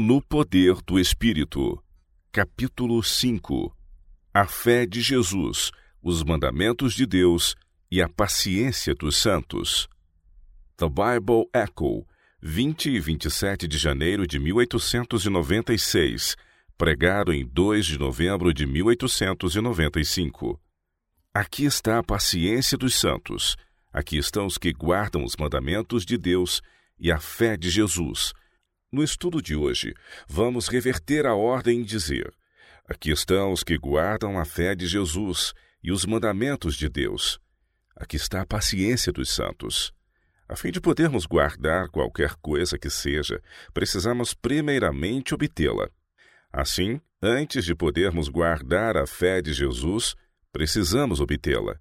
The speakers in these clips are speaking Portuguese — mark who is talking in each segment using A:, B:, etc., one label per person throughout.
A: No poder do Espírito. Capítulo 5. A fé de Jesus, os mandamentos de Deus e a paciência dos santos. The Bible Echo, 20 e 27 de janeiro de 1896, pregado em 2 de novembro de 1895. Aqui está a paciência dos santos. Aqui estão os que guardam os mandamentos de Deus e a fé de Jesus. No estudo de hoje, vamos reverter a ordem e dizer: aqui estão os que guardam a fé de Jesus e os mandamentos de Deus. Aqui está a paciência dos santos. A fim de podermos guardar qualquer coisa que seja, precisamos primeiramente obtê-la. Assim, antes de podermos guardar a fé de Jesus, precisamos obtê-la.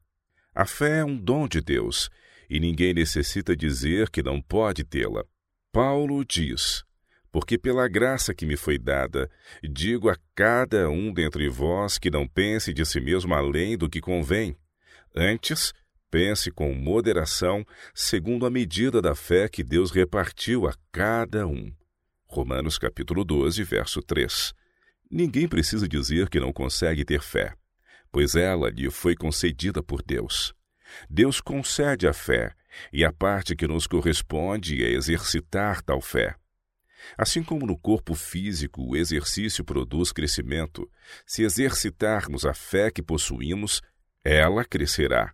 A: A fé é um dom de Deus e ninguém necessita dizer que não pode tê-la. Paulo diz: Porque pela graça que me foi dada, digo a cada um dentre vós que não pense de si mesmo além do que convém. Antes, pense com moderação, segundo a medida da fé que Deus repartiu a cada um. Romanos capítulo 12, verso 3. Ninguém precisa dizer que não consegue ter fé, pois ela lhe foi concedida por Deus. Deus concede a fé, e a parte que nos corresponde é exercitar tal fé. Assim como no corpo físico o exercício produz crescimento, se exercitarmos a fé que possuímos, ela crescerá.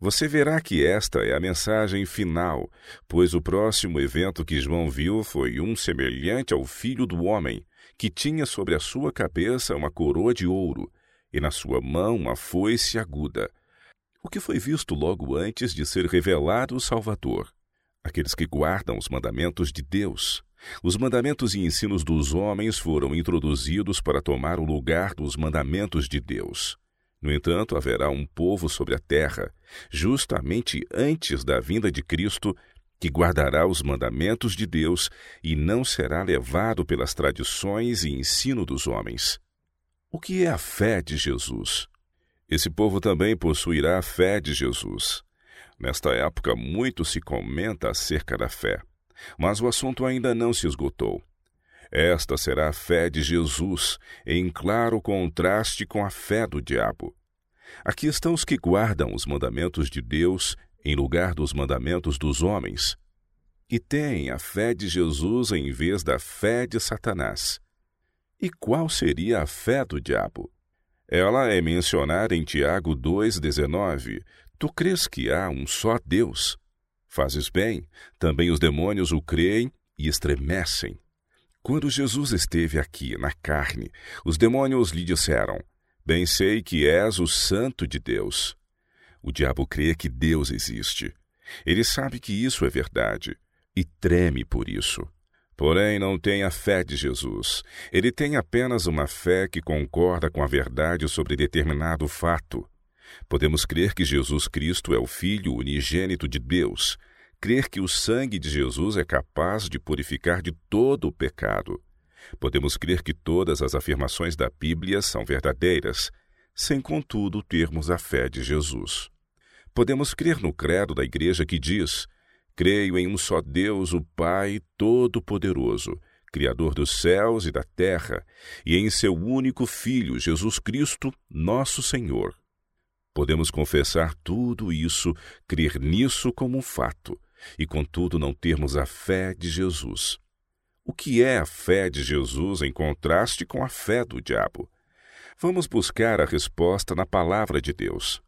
A: Você verá que esta é a mensagem final, pois o próximo evento que João viu foi um semelhante ao filho do homem, que tinha sobre a sua cabeça uma coroa de ouro e na sua mão uma foice aguda. O que foi visto logo antes de ser revelado o Salvador. Aqueles que guardam os mandamentos de Deus. Os mandamentos e ensinos dos homens foram introduzidos para tomar o lugar dos mandamentos de Deus. No entanto, haverá um povo sobre a terra, justamente antes da vinda de Cristo, que guardará os mandamentos de Deus e não será levado pelas tradições e ensino dos homens. O que é a fé de Jesus? Esse povo também possuirá a fé de Jesus. Nesta época, muito se comenta acerca da fé, mas o assunto ainda não se esgotou. Esta será a fé de Jesus, em claro contraste com a fé do diabo. Aqui estão os que guardam os mandamentos de Deus em lugar dos mandamentos dos homens, e têm a fé de Jesus em vez da fé de Satanás. E qual seria a fé do diabo? Ela é mencionada em Tiago 2,19. Tu crês que há um só Deus? Fazes bem, também os demônios o creem e estremecem. Quando Jesus esteve aqui, na carne, os demônios lhe disseram: Bem sei que és o Santo de Deus. O diabo crê que Deus existe. Ele sabe que isso é verdade e treme por isso. Porém, não tem a fé de Jesus. Ele tem apenas uma fé que concorda com a verdade sobre determinado fato. Podemos crer que Jesus Cristo é o Filho unigênito de Deus, crer que o sangue de Jesus é capaz de purificar de todo o pecado. Podemos crer que todas as afirmações da Bíblia são verdadeiras, sem contudo termos a fé de Jesus. Podemos crer no credo da Igreja que diz: Creio em um só Deus, o Pai Todo-Poderoso, Criador dos céus e da terra, e em seu único Filho, Jesus Cristo, nosso Senhor. Podemos confessar tudo isso, crer nisso como um fato, e contudo não termos a fé de Jesus. O que é a fé de Jesus em contraste com a fé do diabo? Vamos buscar a resposta na palavra de Deus.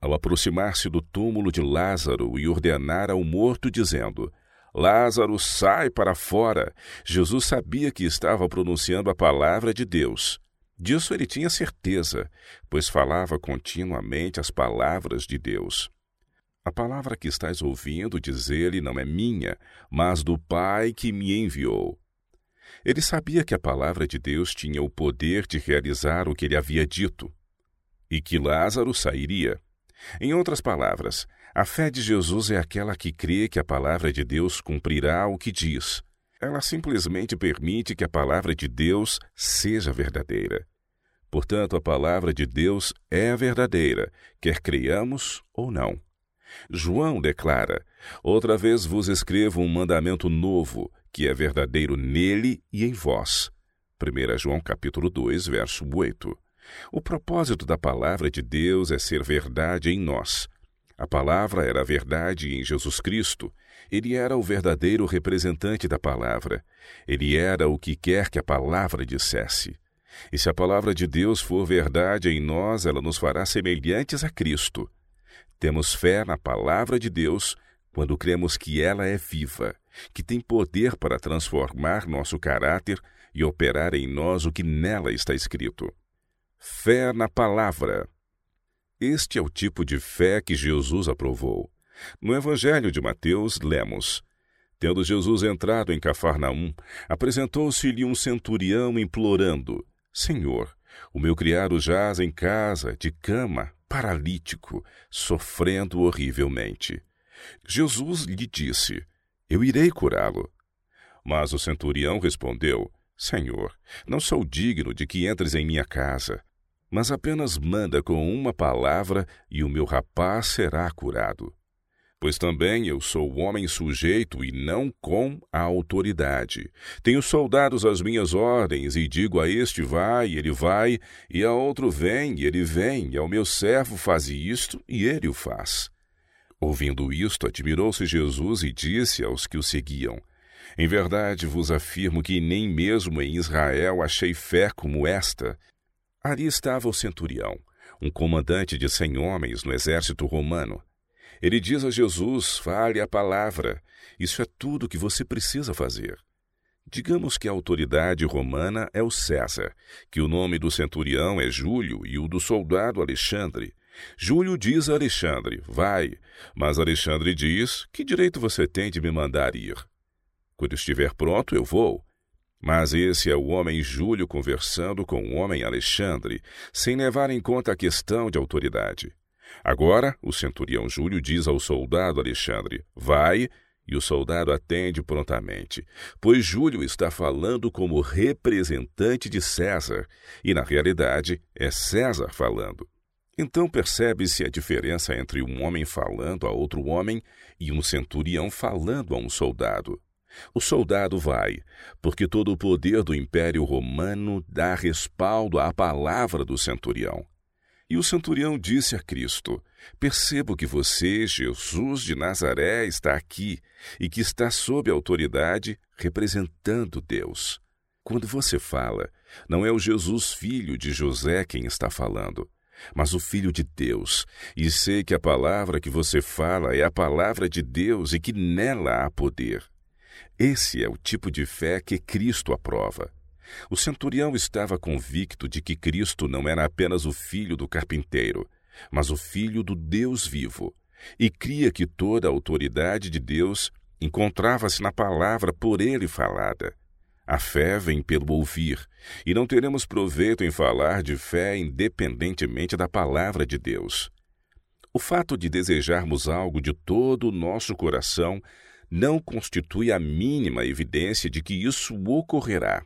A: Ao aproximar-se do túmulo de Lázaro e ordenar ao morto, dizendo: Lázaro, sai para fora, Jesus sabia que estava pronunciando a palavra de Deus. Disso ele tinha certeza, pois falava continuamente as palavras de Deus. A palavra que estás ouvindo, diz ele, não é minha, mas do Pai que me enviou. Ele sabia que a palavra de Deus tinha o poder de realizar o que ele havia dito e que Lázaro sairia. Em outras palavras, a fé de Jesus é aquela que crê que a palavra de Deus cumprirá o que diz. Ela simplesmente permite que a palavra de Deus seja verdadeira. Portanto, a palavra de Deus é verdadeira, quer creiamos ou não. João declara: Outra vez vos escrevo um mandamento novo, que é verdadeiro nele e em vós. 1 João capítulo 2, verso 8. O propósito da palavra de Deus é ser verdade em nós. A palavra era verdade em Jesus Cristo. Ele era o verdadeiro representante da palavra. Ele era o que quer que a palavra dissesse. E se a palavra de Deus for verdade em nós, ela nos fará semelhantes a Cristo. Temos fé na palavra de Deus quando cremos que ela é viva, que tem poder para transformar nosso caráter e operar em nós o que nela está escrito. Fé na palavra. Este é o tipo de fé que Jesus aprovou. No Evangelho de Mateus, lemos: Tendo Jesus entrado em Cafarnaum, apresentou-se-lhe um centurião implorando: Senhor, o meu criado jaz em casa, de cama, paralítico, sofrendo horrivelmente. Jesus lhe disse: Eu irei curá-lo. Mas o centurião respondeu: Senhor, não sou digno de que entres em minha casa, mas apenas manda com uma palavra e o meu rapaz será curado. Pois também eu sou homem sujeito e não com a autoridade. Tenho soldados às minhas ordens, e digo a este vai, ele vai, e a outro vem, ele vem, e ao meu servo faze isto, e ele o faz. Ouvindo isto, admirou-se Jesus e disse aos que o seguiam: Em verdade vos afirmo que nem mesmo em Israel achei fé como esta. Ali estava o centurião, um comandante de cem homens no exército romano. Ele diz a Jesus: fale a palavra. Isso é tudo que você precisa fazer. Digamos que a autoridade romana é o César, que o nome do centurião é Júlio e o do soldado Alexandre. Júlio diz a Alexandre: Vai. Mas Alexandre diz: Que direito você tem de me mandar ir? Quando estiver pronto, eu vou. Mas esse é o homem Júlio conversando com o homem Alexandre, sem levar em conta a questão de autoridade. Agora, o centurião Júlio diz ao soldado Alexandre: Vai, e o soldado atende prontamente, pois Júlio está falando como representante de César, e na realidade é César falando. Então percebe-se a diferença entre um homem falando a outro homem e um centurião falando a um soldado. O soldado vai, porque todo o poder do Império Romano dá respaldo à palavra do centurião. E o centurião disse a Cristo: Percebo que você, Jesus de Nazaré, está aqui e que está sob autoridade representando Deus. Quando você fala, não é o Jesus filho de José quem está falando, mas o Filho de Deus, e sei que a palavra que você fala é a palavra de Deus e que nela há poder. Esse é o tipo de fé que Cristo aprova. O centurião estava convicto de que Cristo não era apenas o filho do carpinteiro, mas o filho do Deus vivo, e cria que toda a autoridade de Deus encontrava-se na palavra por ele falada. A fé vem pelo ouvir, e não teremos proveito em falar de fé independentemente da palavra de Deus. O fato de desejarmos algo de todo o nosso coração não constitui a mínima evidência de que isso ocorrerá.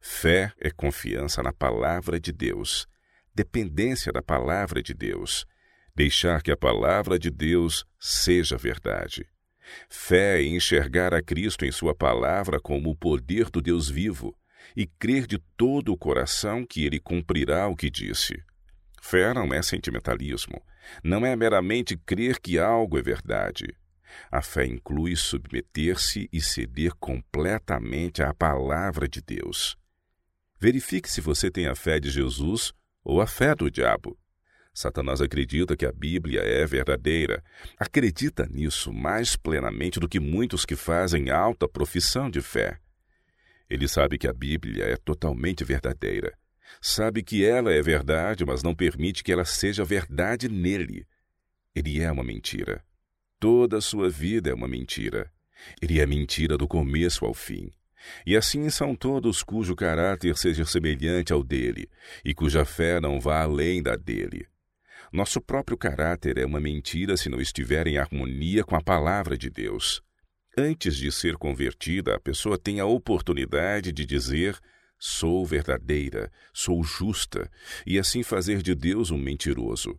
A: Fé é confiança na palavra de Deus, dependência da palavra de Deus, deixar que a palavra de Deus seja verdade. Fé é enxergar a Cristo em Sua palavra como o poder do Deus vivo e crer de todo o coração que Ele cumprirá o que disse. Fé não é sentimentalismo, não é meramente crer que algo é verdade. A fé inclui submeter-se e ceder completamente à palavra de Deus. Verifique se você tem a fé de Jesus ou a fé do diabo. Satanás acredita que a Bíblia é verdadeira. Acredita nisso mais plenamente do que muitos que fazem alta profissão de fé. Ele sabe que a Bíblia é totalmente verdadeira. Sabe que ela é verdade, mas não permite que ela seja verdade nele. Ele é uma mentira. Toda a sua vida é uma mentira. Ele é mentira do começo ao fim. E assim são todos cujo caráter seja semelhante ao dele, e cuja fé não vá além da dele. Nosso próprio caráter é uma mentira se não estiver em harmonia com a palavra de Deus. Antes de ser convertida, a pessoa tem a oportunidade de dizer: sou verdadeira, sou justa, e assim fazer de Deus um mentiroso.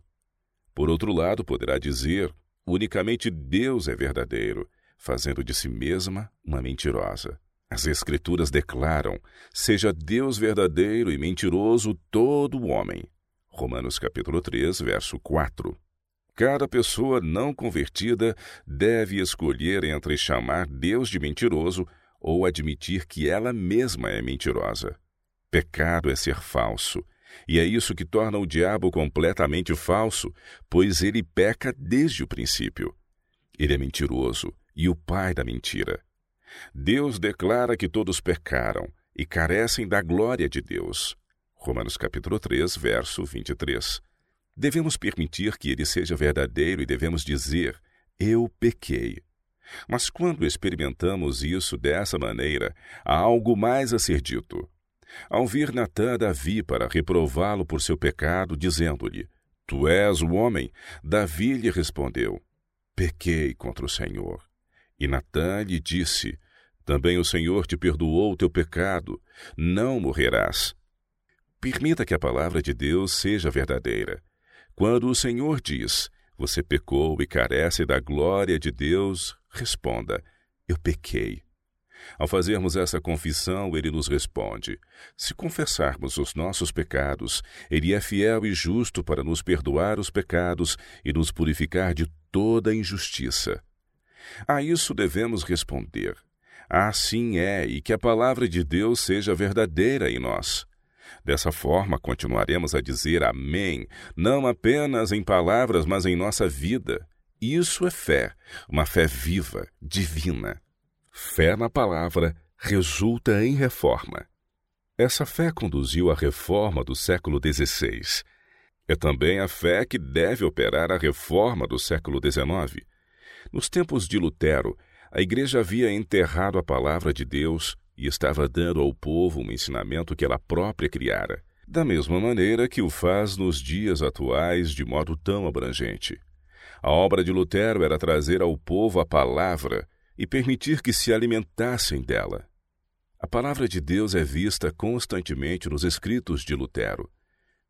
A: Por outro lado, poderá dizer: unicamente Deus é verdadeiro, fazendo de si mesma uma mentirosa. As Escrituras declaram: seja Deus verdadeiro e mentiroso todo homem. Romanos capítulo 3, verso 4. Cada pessoa não convertida deve escolher entre chamar Deus de mentiroso ou admitir que ela mesma é mentirosa. Pecado é ser falso, e é isso que torna o diabo completamente falso, pois ele peca desde o princípio. Ele é mentiroso e o pai da mentira. Deus declara que todos pecaram e carecem da glória de Deus. Romanos capítulo 3, verso 23. Devemos permitir que ele seja verdadeiro e devemos dizer: Eu pequei. Mas quando experimentamos isso dessa maneira, há algo mais a ser dito. Ao vir Natã Davi para reprová-lo por seu pecado, dizendo-lhe: Tu és o homem, Davi lhe respondeu: Pequei contra o Senhor. E Natã lhe disse: Também o Senhor te perdoou o teu pecado, não morrerás. Permita que a palavra de Deus seja verdadeira. Quando o Senhor diz: Você pecou e carece da glória de Deus, responda: Eu pequei. Ao fazermos essa confissão, ele nos responde: Se confessarmos os nossos pecados, ele é fiel e justo para nos perdoar os pecados e nos purificar de toda injustiça. A isso devemos responder: Assim é, e que a palavra de Deus seja verdadeira em nós. Dessa forma, continuaremos a dizer Amém, não apenas em palavras, mas em nossa vida. Isso é fé, uma fé viva, divina. Fé na palavra resulta em reforma. Essa fé conduziu à reforma do século XVI. É também a fé que deve operar a reforma do século XIX. Nos tempos de Lutero, a Igreja havia enterrado a palavra de Deus e estava dando ao povo um ensinamento que ela própria criara, da mesma maneira que o faz nos dias atuais de modo tão abrangente. A obra de Lutero era trazer ao povo a palavra e permitir que se alimentassem dela. A palavra de Deus é vista constantemente nos escritos de Lutero.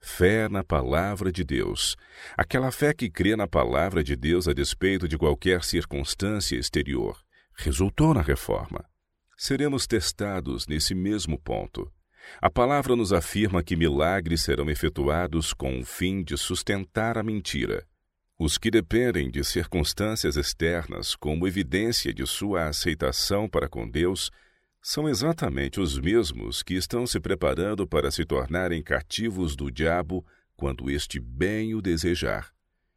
A: Fé na palavra de Deus. Aquela fé que crê na palavra de Deus a despeito de qualquer circunstância exterior. Resultou na reforma. Seremos testados nesse mesmo ponto. A palavra nos afirma que milagres serão efetuados com o fim de sustentar a mentira. Os que dependem de circunstâncias externas como evidência de sua aceitação para com Deus são exatamente os mesmos que estão se preparando para se tornarem cativos do diabo quando este bem o desejar.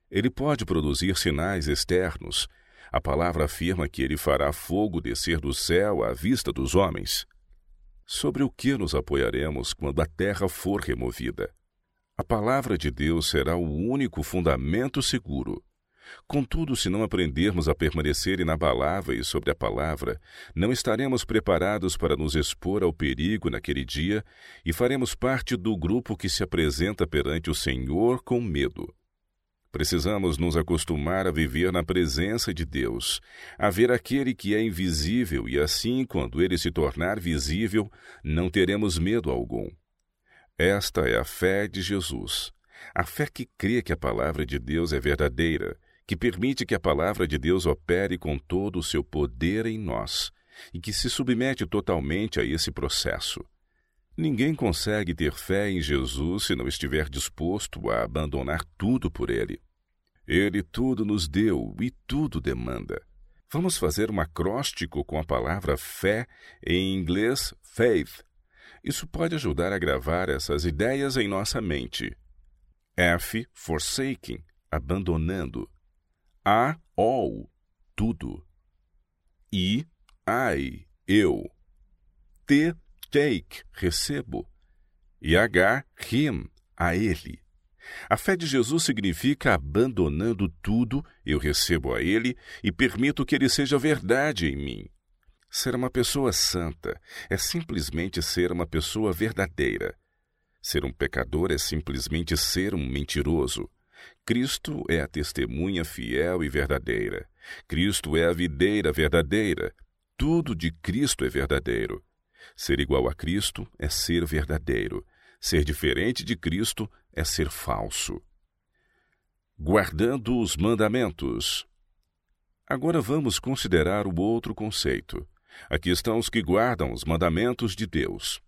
A: Ele pode produzir sinais externos. A palavra afirma que ele fará fogo descer do céu à vista dos homens. Sobre o que nos apoiaremos quando a terra for removida? A palavra de Deus será o único fundamento seguro. Contudo, se não aprendermos a permanecer inabaláveis sobre a palavra, não estaremos preparados para nos expor ao perigo naquele dia e faremos parte do grupo que se apresenta perante o Senhor com medo. Precisamos nos acostumar a viver na presença de Deus, a ver aquele que é invisível e assim, quando ele se tornar visível, não teremos medo algum. Esta é a fé de Jesus. A fé que crê que a palavra de Deus é verdadeira, que permite que a palavra de Deus opere com todo o seu poder em nós e que se submete totalmente a esse processo. Ninguém consegue ter fé em Jesus se não estiver disposto a abandonar tudo por ele. Ele tudo nos deu e tudo demanda. Vamos fazer um acróstico com a palavra fé, em inglês faith, isso pode ajudar a gravar essas ideias em nossa mente. F. Forsaking, abandonando. A. All, tudo. I. I, eu. T. Take, recebo. E H. Him, a ele. A fé de Jesus significa abandonando tudo, eu recebo a Ele e permito que Ele seja verdade em mim. Ser uma pessoa santa é simplesmente ser uma pessoa verdadeira. Ser um pecador é simplesmente ser um mentiroso. Cristo é a testemunha fiel e verdadeira. Cristo é a videira verdadeira. Tudo de Cristo é verdadeiro. Ser igual a Cristo é ser verdadeiro. Ser diferente de Cristo é ser falso. Guardando os mandamentos. Agora vamos considerar o outro conceito Aqui estão os que guardam os mandamentos de Deus.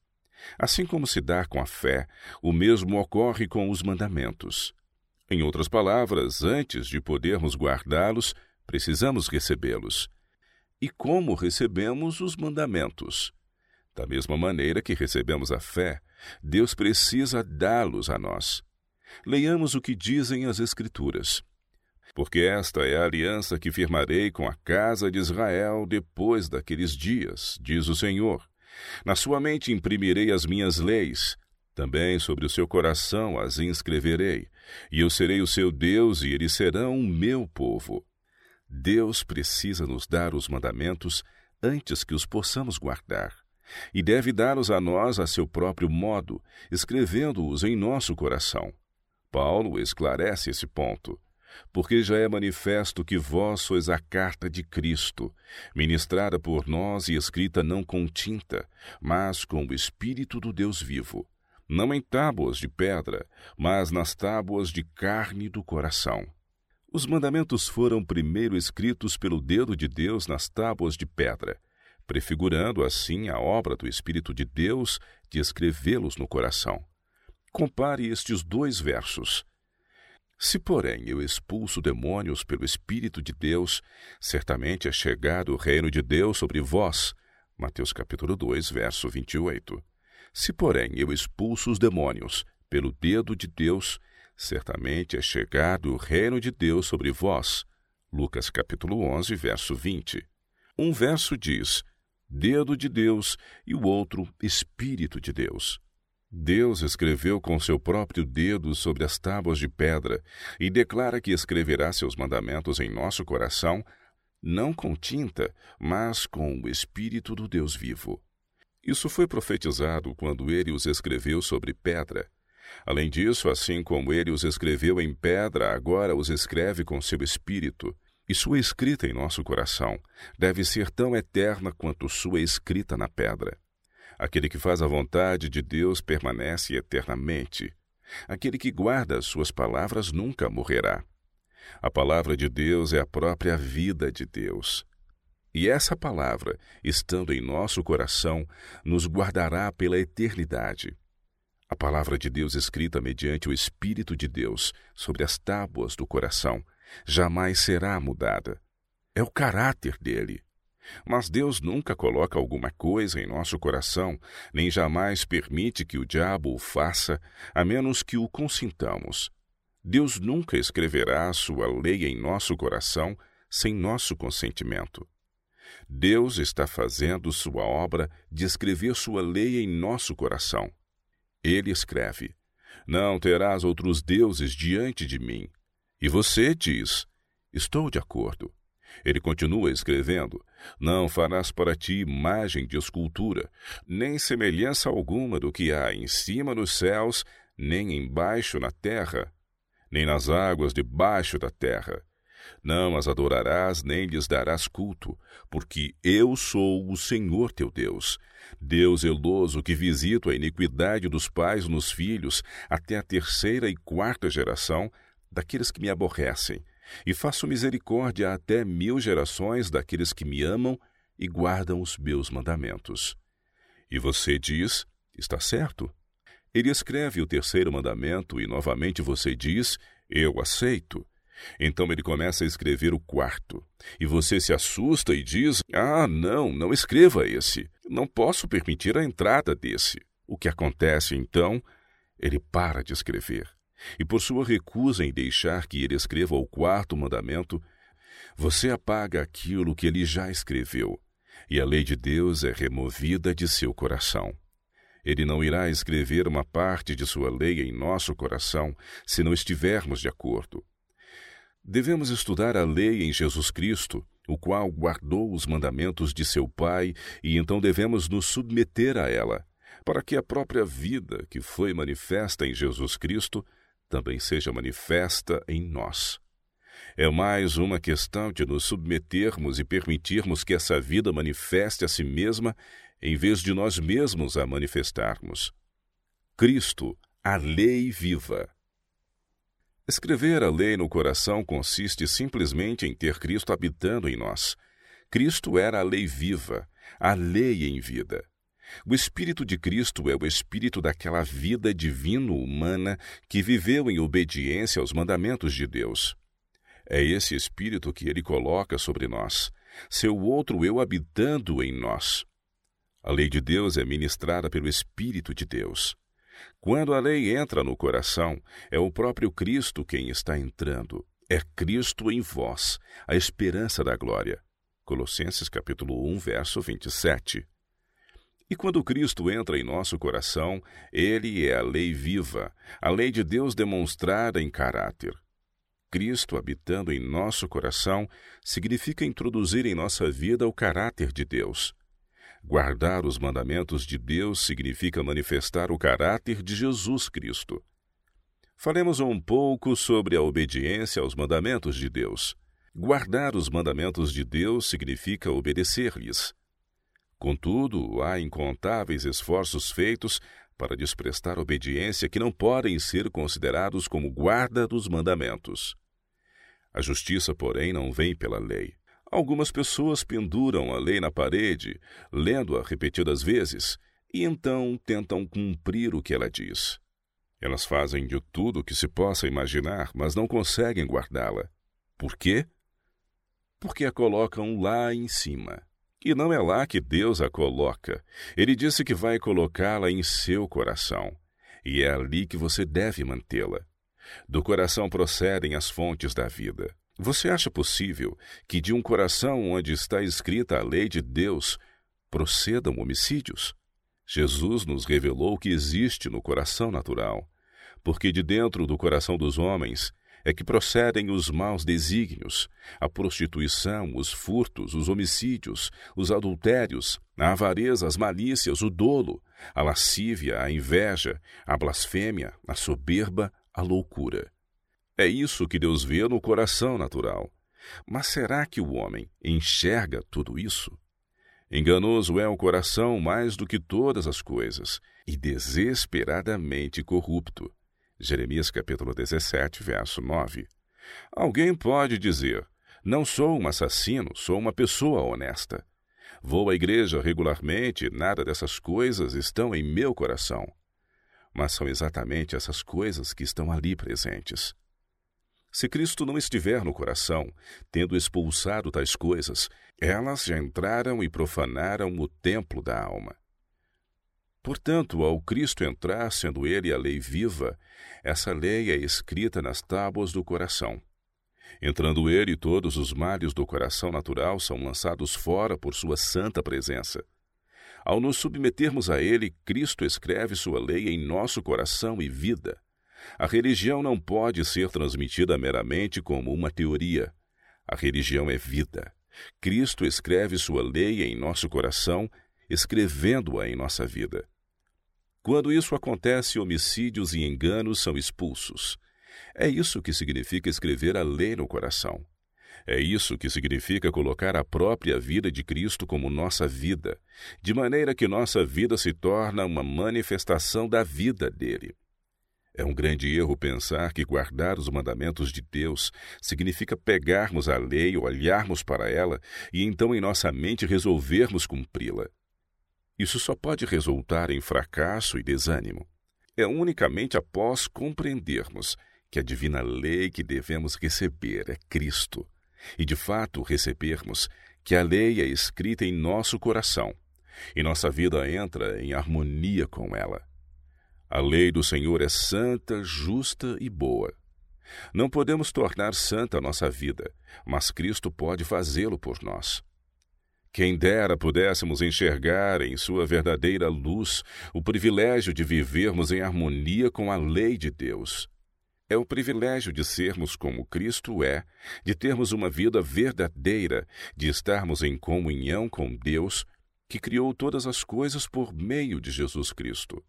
A: Assim como se dá com a fé, o mesmo ocorre com os mandamentos. Em outras palavras, antes de podermos guardá-los, precisamos recebê-los. E como recebemos os mandamentos? Da mesma maneira que recebemos a fé, Deus precisa dá-los a nós. Leiamos o que dizem as Escrituras. Porque esta é a aliança que firmarei com a casa de Israel depois daqueles dias, diz o Senhor. Na sua mente imprimirei as minhas leis, também sobre o seu coração as inscreverei, e eu serei o seu Deus e eles serão o meu povo. Deus precisa nos dar os mandamentos antes que os possamos guardar, e deve dá-los a nós a seu próprio modo, escrevendo-os em nosso coração. Paulo esclarece esse ponto porque já é manifesto que vós sois a carta de Cristo, ministrada por nós e escrita não com tinta, mas com o Espírito do Deus vivo, não em tábuas de pedra, mas nas tábuas de carne do coração. Os mandamentos foram primeiro escritos pelo dedo de Deus nas tábuas de pedra, prefigurando assim a obra do Espírito de Deus de escrevê-los no coração. Compare estes dois versos. Se, porém, eu expulso demônios pelo Espírito de Deus, certamente é chegado o reino de Deus sobre vós. Mateus capítulo 2, verso 28. Se, porém, eu expulso os demônios pelo dedo de Deus, certamente é chegado o reino de Deus sobre vós. Lucas capítulo 11, verso 20. Um verso diz: dedo de Deus e o outro Espírito de Deus. Deus escreveu com seu próprio dedo sobre as tábuas de pedra e declara que escreverá seus mandamentos em nosso coração, não com tinta, mas com o Espírito do Deus vivo. Isso foi profetizado quando ele os escreveu sobre pedra. Além disso, assim como ele os escreveu em pedra, agora os escreve com seu Espírito. E sua escrita em nosso coração deve ser tão eterna quanto sua escrita na pedra. Aquele que faz a vontade de Deus permanece eternamente. Aquele que guarda as suas palavras nunca morrerá. A palavra de Deus é a própria vida de Deus. E essa palavra, estando em nosso coração, nos guardará pela eternidade. A palavra de Deus escrita mediante o Espírito de Deus sobre as tábuas do coração jamais será mudada. É o caráter dele. Mas Deus nunca coloca alguma coisa em nosso coração, nem jamais permite que o diabo o faça, a menos que o consintamos. Deus nunca escreverá sua lei em nosso coração sem nosso consentimento. Deus está fazendo sua obra de escrever sua lei em nosso coração. Ele escreve: Não terás outros deuses diante de mim. E você diz: Estou de acordo. Ele continua escrevendo: Não farás para ti imagem de escultura, nem semelhança alguma do que há em cima nos céus, nem embaixo na terra, nem nas águas debaixo da terra. Não as adorarás, nem lhes darás culto, porque eu sou o Senhor teu Deus, Deus zeloso que visito a iniquidade dos pais nos filhos até a terceira e quarta geração daqueles que me aborrecem e faço misericórdia até mil gerações daqueles que me amam e guardam os meus mandamentos. E você diz: Está certo. Ele escreve o terceiro mandamento e novamente você diz: Eu aceito. Então ele começa a escrever o quarto. E você se assusta e diz: Ah, não, não escreva esse. Não posso permitir a entrada desse. O que acontece então? Ele para de escrever e por sua recusa em deixar que ele escreva o quarto mandamento, você apaga aquilo que ele já escreveu, e a lei de Deus é removida de seu coração. Ele não irá escrever uma parte de sua lei em nosso coração se não estivermos de acordo. Devemos estudar a lei em Jesus Cristo, o qual guardou os mandamentos de seu Pai, e então devemos nos submeter a ela, para que a própria vida que foi manifesta em Jesus Cristo também seja manifesta em nós. É mais uma questão de nos submetermos e permitirmos que essa vida manifeste a si mesma, em vez de nós mesmos a manifestarmos. Cristo, a lei viva. Escrever a lei no coração consiste simplesmente em ter Cristo habitando em nós. Cristo era a lei viva, a lei em vida. O Espírito de Cristo é o espírito daquela vida divino-humana que viveu em obediência aos mandamentos de Deus. É esse espírito que ele coloca sobre nós, seu outro eu habitando em nós. A lei de Deus é ministrada pelo Espírito de Deus. Quando a lei entra no coração, é o próprio Cristo quem está entrando. É Cristo em vós, a esperança da glória. Colossenses capítulo 1, verso 27. E quando Cristo entra em nosso coração, ele é a lei viva, a lei de Deus demonstrada em caráter. Cristo habitando em nosso coração significa introduzir em nossa vida o caráter de Deus. Guardar os mandamentos de Deus significa manifestar o caráter de Jesus Cristo. Falemos um pouco sobre a obediência aos mandamentos de Deus. Guardar os mandamentos de Deus significa obedecer-lhes. Contudo, há incontáveis esforços feitos para desprestar obediência que não podem ser considerados como guarda dos mandamentos. A justiça, porém, não vem pela lei. Algumas pessoas penduram a lei na parede, lendo-a repetidas vezes, e então tentam cumprir o que ela diz. Elas fazem de tudo o que se possa imaginar, mas não conseguem guardá-la. Por quê? Porque a colocam lá em cima. E não é lá que Deus a coloca. Ele disse que vai colocá-la em seu coração. E é ali que você deve mantê-la. Do coração procedem as fontes da vida. Você acha possível que de um coração onde está escrita a lei de Deus procedam homicídios? Jesus nos revelou que existe no coração natural, porque de dentro do coração dos homens é que procedem os maus desígnios, a prostituição, os furtos, os homicídios, os adultérios, a avareza, as malícias, o dolo, a lascívia, a inveja, a blasfêmia, a soberba, a loucura. É isso que Deus vê no coração natural. Mas será que o homem enxerga tudo isso? Enganoso é o coração mais do que todas as coisas, e desesperadamente corrupto. Jeremias capítulo 17, verso 9. Alguém pode dizer: Não sou um assassino, sou uma pessoa honesta. Vou à igreja regularmente, nada dessas coisas estão em meu coração. Mas são exatamente essas coisas que estão ali presentes. Se Cristo não estiver no coração, tendo expulsado tais coisas, elas já entraram e profanaram o templo da alma. Portanto, ao Cristo entrar, sendo ele a lei viva, essa lei é escrita nas tábuas do coração. Entrando ele, todos os males do coração natural são lançados fora por sua santa presença. Ao nos submetermos a ele, Cristo escreve sua lei em nosso coração e vida. A religião não pode ser transmitida meramente como uma teoria. A religião é vida. Cristo escreve sua lei em nosso coração, escrevendo-a em nossa vida. Quando isso acontece, homicídios e enganos são expulsos. É isso que significa escrever a lei no coração. É isso que significa colocar a própria vida de Cristo como nossa vida, de maneira que nossa vida se torna uma manifestação da vida dele. É um grande erro pensar que guardar os mandamentos de Deus significa pegarmos a lei, olharmos para ela e então em nossa mente resolvermos cumpri-la. Isso só pode resultar em fracasso e desânimo. É unicamente após compreendermos que a divina lei que devemos receber é Cristo, e de fato recebermos que a lei é escrita em nosso coração, e nossa vida entra em harmonia com ela. A lei do Senhor é santa, justa e boa. Não podemos tornar santa a nossa vida, mas Cristo pode fazê-lo por nós. Quem dera pudéssemos enxergar em sua verdadeira luz o privilégio de vivermos em harmonia com a lei de Deus. É o privilégio de sermos como Cristo é, de termos uma vida verdadeira, de estarmos em comunhão com Deus, que criou todas as coisas por meio de Jesus Cristo.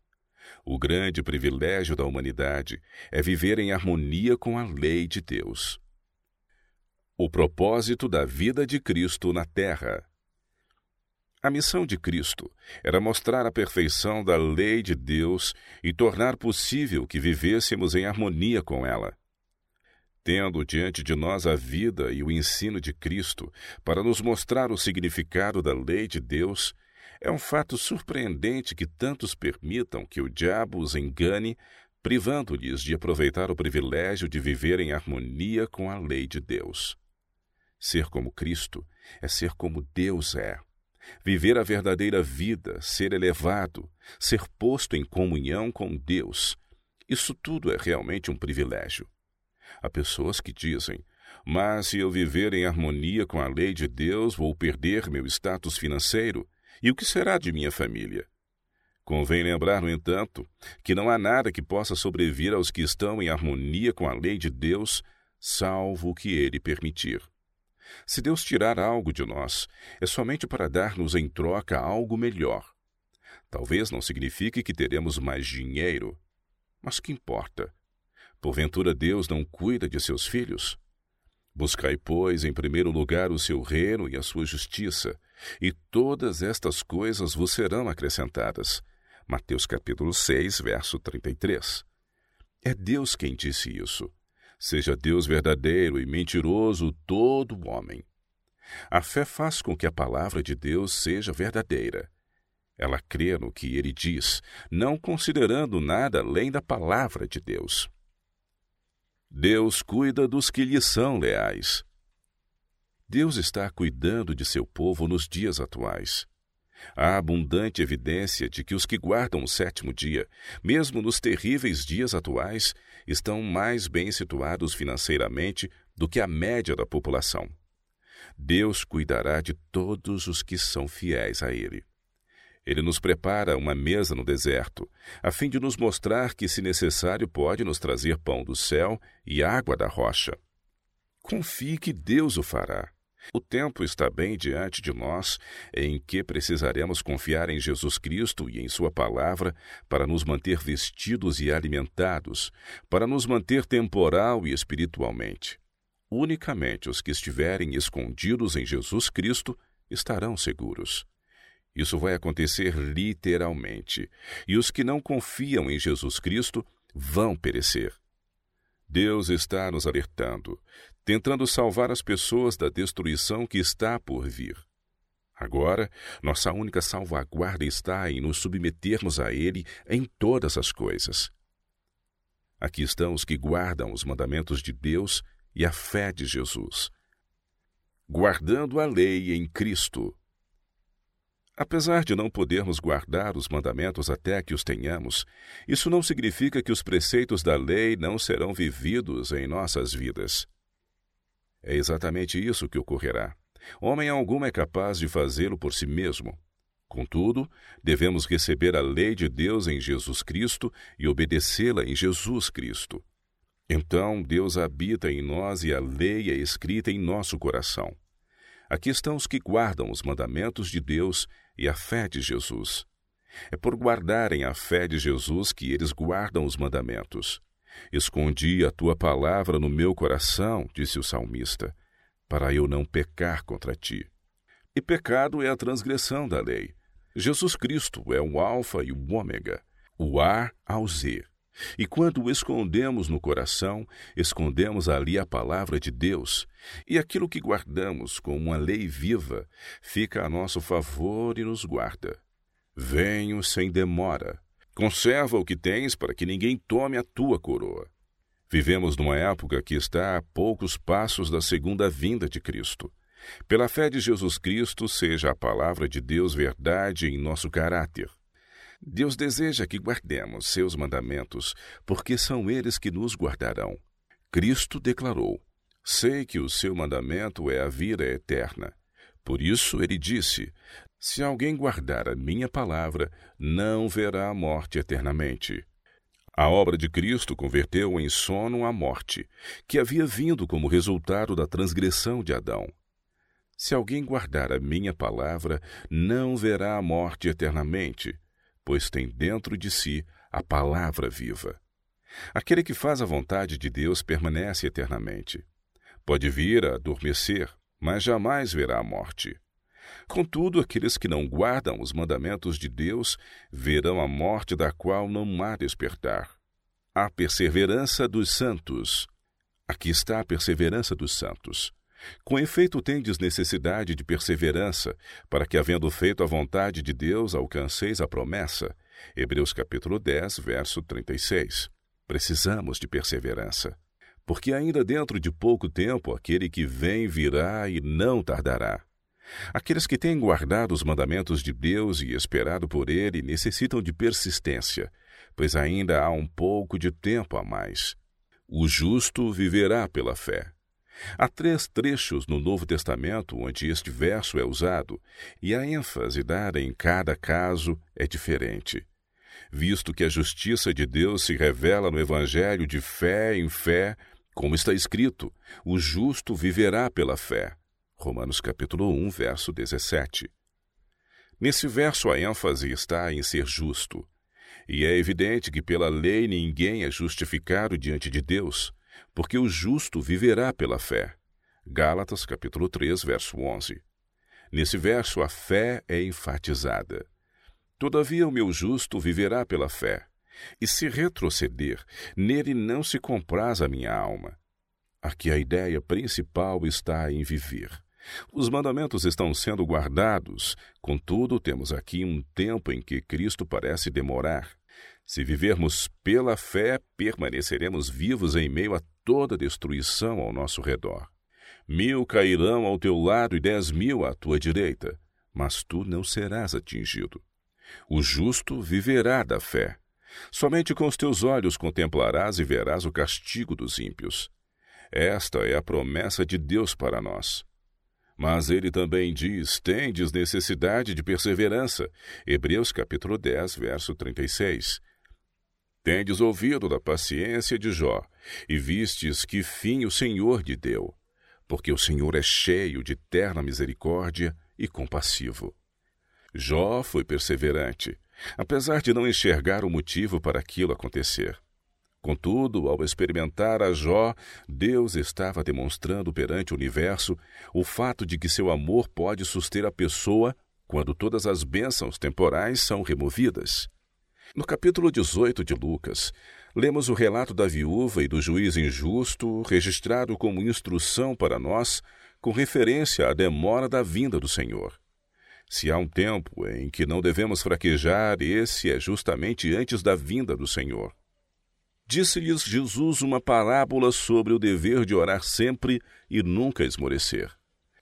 A: O grande privilégio da humanidade é viver em harmonia com a lei de Deus. O propósito da vida de Cristo na Terra. A missão de Cristo era mostrar a perfeição da lei de Deus e tornar possível que vivêssemos em harmonia com ela. Tendo diante de nós a vida e o ensino de Cristo para nos mostrar o significado da lei de Deus, é um fato surpreendente que tantos permitam que o diabo os engane, privando-lhes de aproveitar o privilégio de viver em harmonia com a lei de Deus. Ser como Cristo é ser como Deus é. Viver a verdadeira vida, ser elevado, ser posto em comunhão com Deus. Isso tudo é realmente um privilégio. Há pessoas que dizem: Mas se eu viver em harmonia com a lei de Deus, vou perder meu status financeiro. E o que será de minha família? Convém lembrar, no entanto, que não há nada que possa sobrevir aos que estão em harmonia com a lei de Deus, salvo o que ele permitir. Se Deus tirar algo de nós, é somente para dar-nos em troca algo melhor. Talvez não signifique que teremos mais dinheiro, mas que importa? Porventura Deus não cuida de seus filhos? Buscai, pois, em primeiro lugar o seu reino e a sua justiça, e todas estas coisas vos serão acrescentadas. Mateus capítulo 6, verso 33. É Deus quem disse isso. Seja Deus verdadeiro e mentiroso todo homem. A fé faz com que a palavra de Deus seja verdadeira. Ela crê no que ele diz, não considerando nada além da palavra de Deus. Deus cuida dos que lhe são leais. Deus está cuidando de seu povo nos dias atuais. Há abundante evidência de que os que guardam o sétimo dia, mesmo nos terríveis dias atuais, estão mais bem situados financeiramente do que a média da população. Deus cuidará de todos os que são fiéis a Ele. Ele nos prepara uma mesa no deserto, a fim de nos mostrar que, se necessário, pode nos trazer pão do céu e água da rocha. Confie que Deus o fará. O tempo está bem diante de nós em que precisaremos confiar em Jesus Cristo e em Sua palavra para nos manter vestidos e alimentados, para nos manter temporal e espiritualmente. Unicamente os que estiverem escondidos em Jesus Cristo estarão seguros. Isso vai acontecer literalmente, e os que não confiam em Jesus Cristo vão perecer. Deus está nos alertando, tentando salvar as pessoas da destruição que está por vir. Agora, nossa única salvaguarda está em nos submetermos a Ele em todas as coisas. Aqui estão os que guardam os mandamentos de Deus e a fé de Jesus. Guardando a lei em Cristo, Apesar de não podermos guardar os mandamentos até que os tenhamos, isso não significa que os preceitos da lei não serão vividos em nossas vidas. É exatamente isso que ocorrerá. Homem algum é capaz de fazê-lo por si mesmo. Contudo, devemos receber a lei de Deus em Jesus Cristo e obedecê-la em Jesus Cristo. Então, Deus habita em nós e a lei é escrita em nosso coração. Aqui estão os que guardam os mandamentos de Deus e a fé de Jesus. É por guardarem a fé de Jesus que eles guardam os mandamentos. Escondi a tua palavra no meu coração, disse o salmista, para eu não pecar contra ti. E pecado é a transgressão da lei. Jesus Cristo é o Alfa e o Ômega, o A ao Z. E quando o escondemos no coração, escondemos ali a palavra de Deus, e aquilo que guardamos como uma lei viva fica a nosso favor e nos guarda. Venho sem demora. Conserva o que tens para que ninguém tome a tua coroa. Vivemos numa época que está a poucos passos da segunda vinda de Cristo. Pela fé de Jesus Cristo, seja a palavra de Deus verdade em nosso caráter. Deus deseja que guardemos seus mandamentos, porque são eles que nos guardarão. Cristo declarou: Sei que o seu mandamento é a vida eterna. Por isso ele disse: Se alguém guardar a minha palavra, não verá a morte eternamente. A obra de Cristo converteu em sono a morte, que havia vindo como resultado da transgressão de Adão. Se alguém guardar a minha palavra, não verá a morte eternamente pois tem dentro de si a palavra viva. Aquele que faz a vontade de Deus permanece eternamente. Pode vir a adormecer, mas jamais verá a morte. Contudo, aqueles que não guardam os mandamentos de Deus verão a morte da qual não há despertar. A perseverança dos santos. Aqui está a perseverança dos santos. Com efeito, tendes necessidade de perseverança, para que, havendo feito a vontade de Deus, alcanceis a promessa. Hebreus capítulo 10, verso 36. Precisamos de perseverança, porque ainda dentro de pouco tempo aquele que vem virá e não tardará. Aqueles que têm guardado os mandamentos de Deus e esperado por ele necessitam de persistência, pois ainda há um pouco de tempo a mais. O justo viverá pela fé. Há três trechos no Novo Testamento onde este verso é usado, e a ênfase dada em cada caso é diferente. Visto que a justiça de Deus se revela no Evangelho de fé em fé, como está escrito, o justo viverá pela fé. Romanos capítulo 1, verso 17. Nesse verso a ênfase está em ser justo. E é evidente que pela lei ninguém é justificado diante de Deus, porque o justo viverá pela fé. Gálatas capítulo 3, verso 11. Nesse verso a fé é enfatizada. Todavia o meu justo viverá pela fé, e se retroceder, nele não se compraz a minha alma. Aqui a ideia principal está em viver. Os mandamentos estão sendo guardados, contudo, temos aqui um tempo em que Cristo parece demorar. Se vivermos pela fé, permaneceremos vivos em meio a toda destruição ao nosso redor. Mil cairão ao teu lado e dez mil à tua direita, mas tu não serás atingido. O justo viverá da fé. Somente com os teus olhos contemplarás e verás o castigo dos ímpios. Esta é a promessa de Deus para nós. Mas ele também diz: tendes necessidade de perseverança. Hebreus capítulo 10, verso 36. Tendes ouvido da paciência de Jó, e vistes que fim o Senhor lhe deu, porque o Senhor é cheio de terna misericórdia e compassivo. Jó foi perseverante, apesar de não enxergar o motivo para aquilo acontecer. Contudo, ao experimentar a Jó, Deus estava demonstrando perante o universo o fato de que seu amor pode suster a pessoa quando todas as bênçãos temporais são removidas. No capítulo 18 de Lucas, lemos o relato da viúva e do juiz injusto, registrado como instrução para nós, com referência à demora da vinda do Senhor. Se há um tempo em que não devemos fraquejar, esse é justamente antes da vinda do Senhor. Disse-lhes Jesus uma parábola sobre o dever de orar sempre e nunca esmorecer.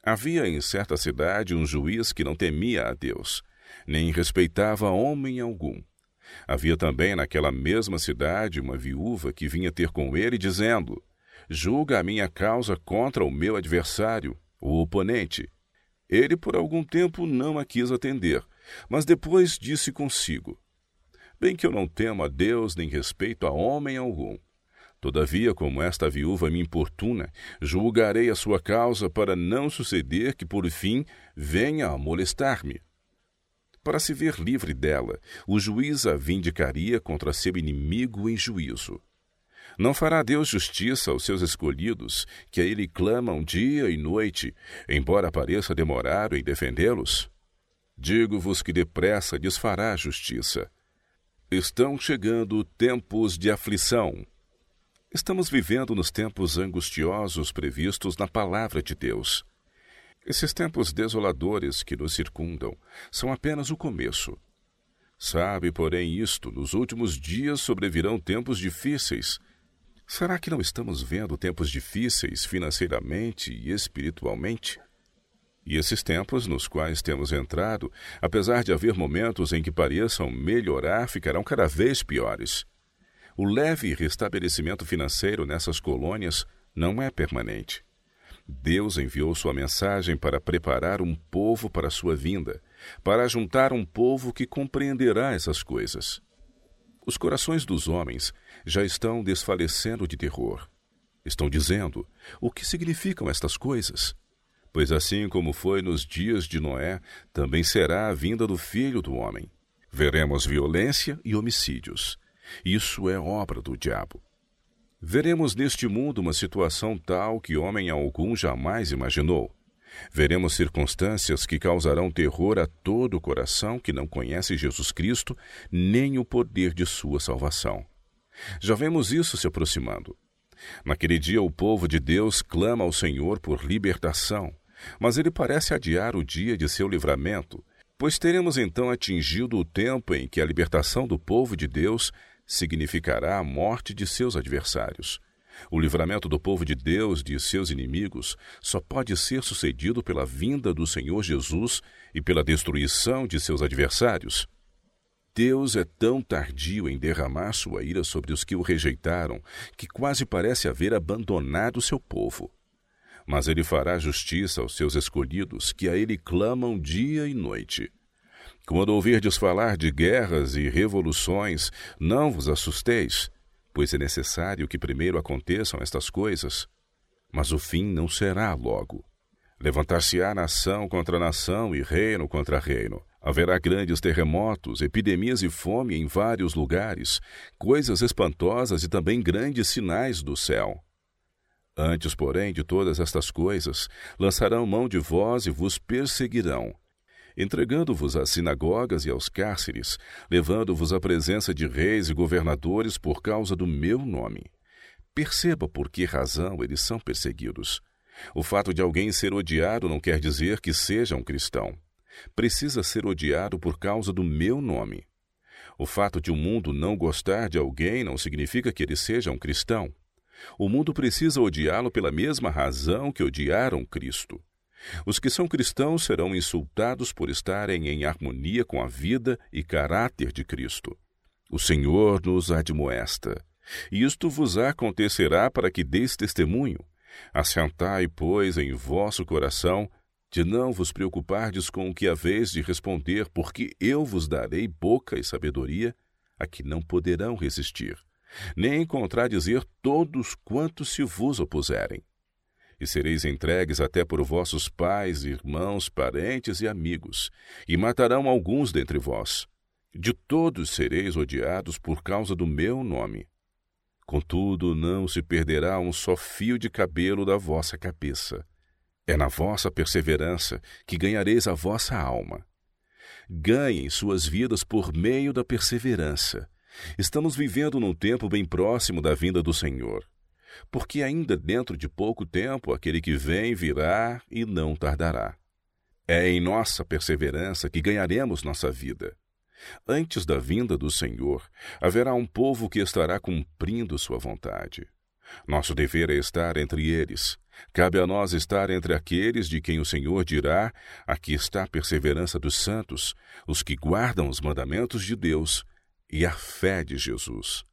A: Havia em certa cidade um juiz que não temia a Deus, nem respeitava homem algum. Havia também naquela mesma cidade uma viúva que vinha ter com ele, dizendo: Julga a minha causa contra o meu adversário, o oponente. Ele por algum tempo não a quis atender, mas depois disse consigo: Bem que eu não temo a Deus nem respeito a homem algum. Todavia, como esta viúva me importuna, julgarei a sua causa para não suceder que, por fim, venha a molestar-me. Para se ver livre dela, o juiz a vindicaria contra seu inimigo em juízo. Não fará Deus justiça aos seus escolhidos, que a ele clamam dia e noite, embora pareça demorar em defendê-los? Digo-vos que depressa desfará justiça. Estão chegando tempos de aflição. Estamos vivendo nos tempos angustiosos previstos na Palavra de Deus. Esses tempos desoladores que nos circundam são apenas o começo. Sabe, porém, isto: nos últimos dias sobrevirão tempos difíceis. Será que não estamos vendo tempos difíceis financeiramente e espiritualmente? E esses tempos nos quais temos entrado, apesar de haver momentos em que pareçam melhorar, ficarão cada vez piores. O leve restabelecimento financeiro nessas colônias não é permanente. Deus enviou sua mensagem para preparar um povo para sua vinda, para juntar um povo que compreenderá essas coisas. Os corações dos homens já estão desfalecendo de terror. Estão dizendo: o que significam estas coisas? Pois assim como foi nos dias de Noé, também será a vinda do filho do homem. Veremos violência e homicídios. Isso é obra do diabo. Veremos neste mundo uma situação tal que homem algum jamais imaginou. Veremos circunstâncias que causarão terror a todo o coração que não conhece Jesus Cristo nem o poder de sua salvação. Já vemos isso se aproximando. Naquele dia, o povo de Deus clama ao Senhor por libertação, mas ele parece adiar o dia de seu livramento, pois teremos então atingido o tempo em que a libertação do povo de Deus significará a morte de seus adversários. O livramento do povo de Deus de seus inimigos só pode ser sucedido pela vinda do Senhor Jesus e pela destruição de seus adversários. Deus é tão tardio em derramar sua ira sobre os que o rejeitaram que quase parece haver abandonado seu povo. Mas ele fará justiça aos seus escolhidos que a ele clamam dia e noite. Quando ouvirdes falar de guerras e revoluções, não vos assusteis, pois é necessário que primeiro aconteçam estas coisas. Mas o fim não será logo. Levantar-se-á nação contra nação e reino contra reino Haverá grandes terremotos, epidemias e fome em vários lugares, coisas espantosas e também grandes sinais do céu. Antes, porém, de todas estas coisas, lançarão mão de vós e vos perseguirão, entregando-vos às sinagogas e aos cárceres, levando-vos à presença de reis e governadores por causa do meu nome. Perceba por que razão eles são perseguidos. O fato de alguém ser odiado não quer dizer que seja um cristão precisa ser odiado por causa do meu nome. O fato de o mundo não gostar de alguém não significa que ele seja um cristão. O mundo precisa odiá-lo pela mesma razão que odiaram Cristo. Os que são cristãos serão insultados por estarem em harmonia com a vida e caráter de Cristo. O Senhor nos admoesta. Isto vos acontecerá para que deis testemunho. Assentai, pois, em vosso coração de não vos preocupardes com o que haveis de responder, porque eu vos darei boca e sabedoria a que não poderão resistir, nem contradizer todos quantos se vos opuserem. E sereis entregues até por vossos pais, irmãos, parentes e amigos, e matarão alguns dentre vós. De todos sereis odiados por causa do meu nome. Contudo, não se perderá um só fio de cabelo da vossa cabeça é na vossa perseverança que ganhareis a vossa alma. Ganhem suas vidas por meio da perseverança. Estamos vivendo num tempo bem próximo da vinda do Senhor, porque ainda dentro de pouco tempo aquele que vem virá e não tardará. É em nossa perseverança que ganharemos nossa vida. Antes da vinda do Senhor, haverá um povo que estará cumprindo sua vontade. Nosso dever é estar entre eles. Cabe a nós estar entre aqueles de quem o Senhor dirá: aqui está a perseverança dos santos, os que guardam os mandamentos de Deus e a fé de Jesus.